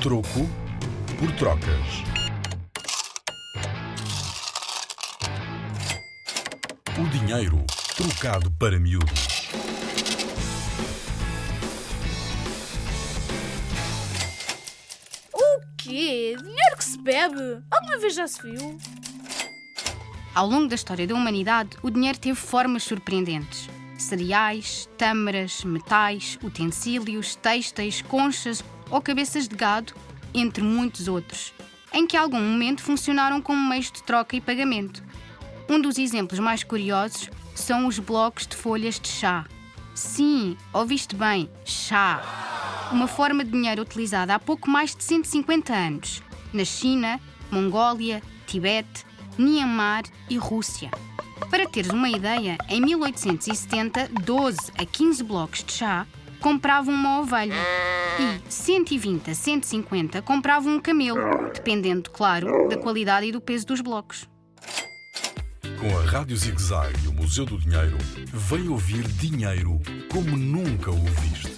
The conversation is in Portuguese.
Troco por trocas. O dinheiro trocado para miúdos. O quê? Dinheiro que se bebe? Alguma vez já se viu? Ao longo da história da humanidade, o dinheiro teve formas surpreendentes. Cereais, tâmaras, metais, utensílios, têxteis, conchas ou cabeças de gado, entre muitos outros, em que algum momento funcionaram como meios de troca e pagamento. Um dos exemplos mais curiosos são os blocos de folhas de chá. Sim, ouviste bem, chá. Uma forma de dinheiro utilizada há pouco mais de 150 anos, na China, Mongólia, Tibete, Myanmar e Rússia. Para teres uma ideia, em 1870, 12 a 15 blocos de chá compravam uma ovelha e 120 a 150 compravam um camelo, dependendo, claro, da qualidade e do peso dos blocos. Com a Rádio Zig Zag e o Museu do Dinheiro, vem ouvir dinheiro como nunca o viste.